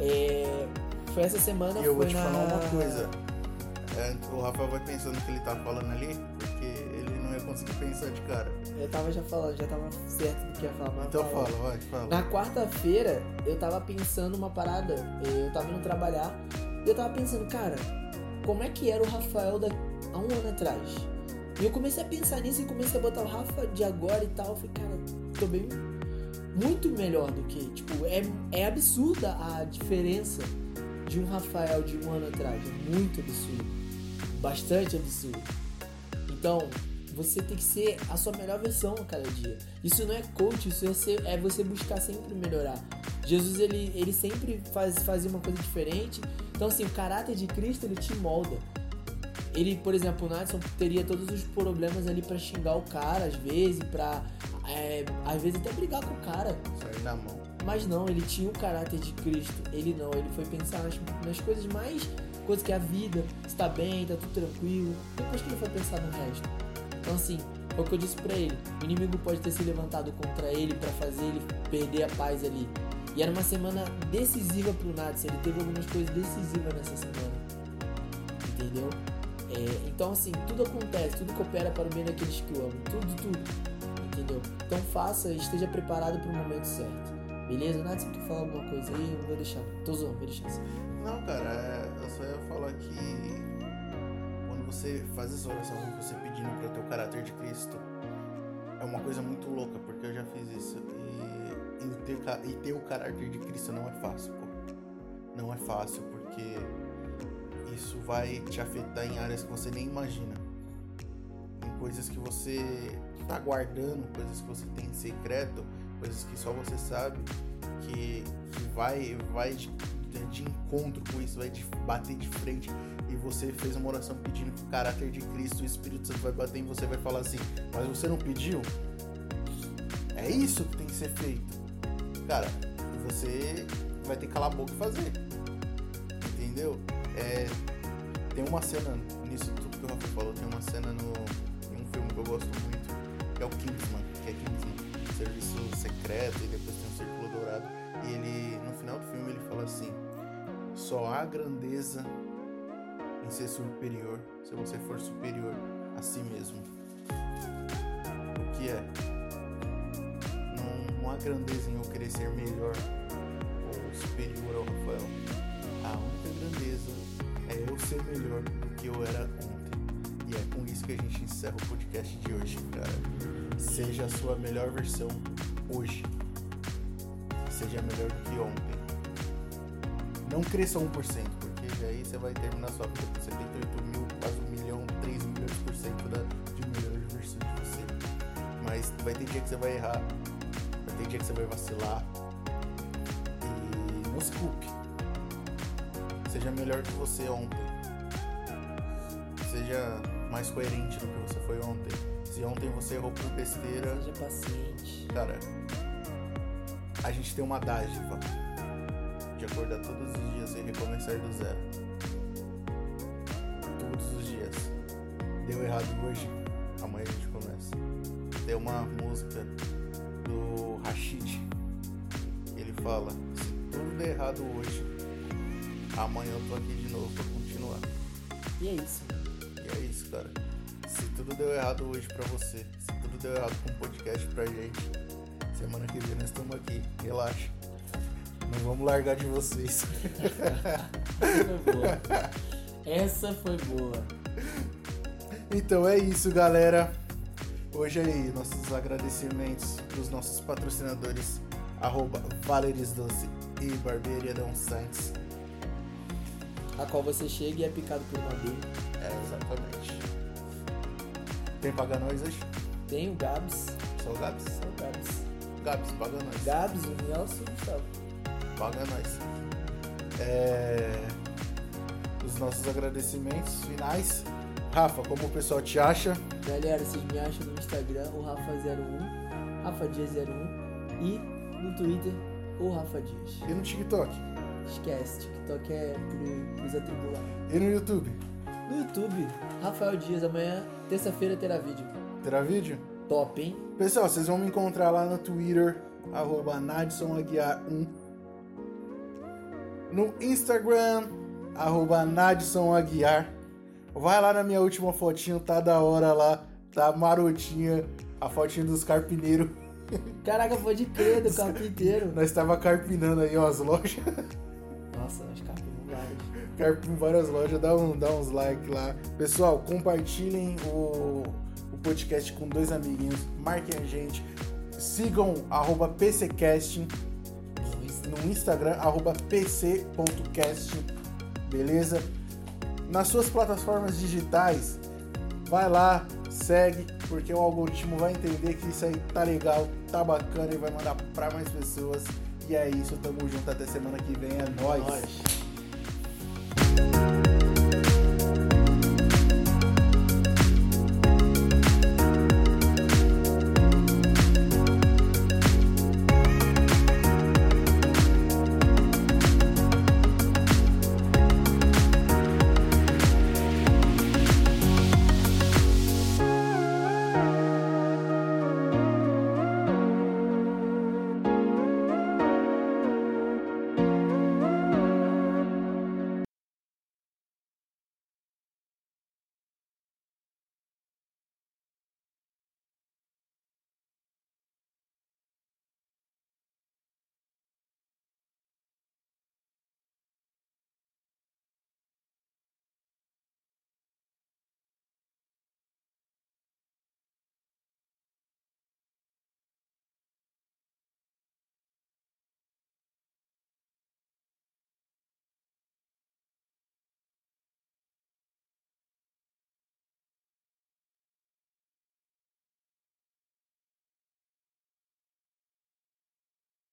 S3: É, Foi essa semana,
S2: E eu vou te
S3: na...
S2: falar uma coisa. É, o Rafael vai pensando que ele tá falando ali, ia conseguir pensar de cara.
S3: Eu tava já falando, já tava certo do que ia falar.
S2: Então
S3: fala.
S2: fala, vai, fala.
S3: Na quarta-feira, eu tava pensando uma parada. Eu tava indo trabalhar e eu tava pensando, cara, como é que era o Rafael da... há um ano atrás? E eu comecei a pensar nisso e comecei a botar o Rafa de agora e tal. Eu falei, cara, tô bem. Muito melhor do que. Tipo, é, é absurda a diferença de um Rafael de um ano atrás. É muito absurdo. Bastante absurdo. Então, você tem que ser a sua melhor versão a cada dia. Isso não é coach, isso é, ser- é você buscar sempre melhorar. Jesus, ele, ele sempre faz, fazia uma coisa diferente. Então, assim, o caráter de Cristo, ele te molda. Ele, por exemplo, o Nadson teria todos os problemas ali pra xingar o cara, às vezes, pra, é, às vezes, até brigar com o cara.
S2: Sair na mão.
S3: Mas não, ele tinha o caráter de Cristo. Ele não, ele foi pensar nas, nas coisas mais. coisas que é a vida, está bem, tá tudo tranquilo. Depois que ele foi pensar no resto. Então, assim, foi o que eu disse pra ele. O inimigo pode ter se levantado contra ele pra fazer ele perder a paz ali. E era uma semana decisiva pro Nats. Ele teve algumas coisas decisivas nessa semana. Entendeu? É, então, assim, tudo acontece, tudo coopera para o bem daqueles que o amam. Tudo, tudo. Entendeu? Então, faça, esteja preparado para o momento certo. Beleza? Nada, você quer falar alguma coisa aí? Eu vou deixar. Tô zoando, vou deixar assim.
S2: Não, cara, é, eu só ia falar que você faz essa oração, você pedindo para ter o caráter de Cristo, é uma coisa muito louca, porque eu já fiz isso. E, e, ter, e ter o caráter de Cristo não é fácil, pô. Não é fácil, porque isso vai te afetar em áreas que você nem imagina. Em coisas que você tá guardando, coisas que você tem em secreto, coisas que só você sabe, que, que vai, vai de, de encontro com isso, vai de, bater de frente e você fez uma oração pedindo que o caráter de Cristo, o Espírito Santo vai bater em você vai falar assim, mas você não pediu? É isso que tem que ser feito. Cara, você vai ter que calar a boca e fazer. Entendeu? É, tem uma cena nisso tudo que o Rafa falou, tem uma cena no, em um filme que eu gosto muito, que é o Kingsman, que é Kingsman, serviço secreto, e depois tem um círculo dourado. E ele, no final do filme, ele fala assim: só há grandeza em ser superior se você for superior a si mesmo. O que é? Não, não há grandeza em eu querer ser melhor ou superior ao Rafael. A única grandeza é eu ser melhor do que eu era ontem. E é com isso que a gente encerra o podcast de hoje, cara. Seja a sua melhor versão hoje. Seja melhor do que ontem. Não cresça 1%, porque aí você vai terminar sua vida com 78 mil, quase 1 milhão, 3 milhões por cento da, de melhor versão de você. Mas vai ter dia que você vai errar, vai ter dia que você vai vacilar. E não se culpe. Seja melhor que você ontem. Seja mais coerente do que você foi ontem. Se ontem você errou por besteira.
S3: Seja paciente.
S2: Cara, a gente tem uma dádiva de acordar todos os dias e recomeçar do zero. Errado hoje, amanhã a gente começa. Tem uma música do Rashid. Ele fala: se tudo der errado hoje, amanhã eu tô aqui de novo pra continuar.
S3: E é isso.
S2: E é isso, cara. Se tudo deu errado hoje pra você, se tudo deu errado com o podcast pra gente, semana que vem nós estamos aqui. Relaxa. Não vamos largar de vocês.
S3: Essa foi boa. Essa foi boa.
S2: Então é isso, galera. Hoje aí, nossos agradecimentos dos nossos patrocinadores, arroba Valeris Doce e Barbearia Dom Sainz.
S3: A qual você chega e é picado por uma abelha.
S2: É, exatamente. Quem paga nós hoje?
S3: Tem o Gabs.
S2: Só o Gabs?
S3: Só o Gabs.
S2: Gabs, paga nós.
S3: Gabs, o Nelson e o Gustavo.
S2: Paga nós. É... Os nossos agradecimentos finais. Rafa, como o pessoal te acha?
S3: Galera, vocês me acham no Instagram, o Rafa01, Rafa Dias 01 e no Twitter, o Rafa Dias.
S2: E no TikTok?
S3: Esquece, TikTok é pro, pros atribulados.
S2: E no YouTube?
S3: No YouTube, Rafael Dias, amanhã, terça-feira, terá vídeo.
S2: Terá vídeo?
S3: Top, hein?
S2: Pessoal, vocês vão me encontrar lá no Twitter, arroba NadsonAguiar1. No Instagram, arroba. Vai lá na minha última fotinho, tá da hora lá, tá marotinha, a fotinha dos carpineiros.
S3: Caraca, pode crer, do carpinteiro.
S2: Nós tava carpinando aí umas lojas.
S3: Nossa, nós carpinamos várias.
S2: Carpim várias lojas, dá, um, dá uns likes lá. Pessoal, compartilhem o, o podcast com dois amiguinhos, marquem a gente, sigam arroba PCcasting no Instagram, arroba pc.cast, beleza? Nas suas plataformas digitais, vai lá, segue, porque o algoritmo vai entender que isso aí tá legal, tá bacana e vai mandar pra mais pessoas. E é isso, tamo junto até semana que vem, é nóis.
S3: Nós.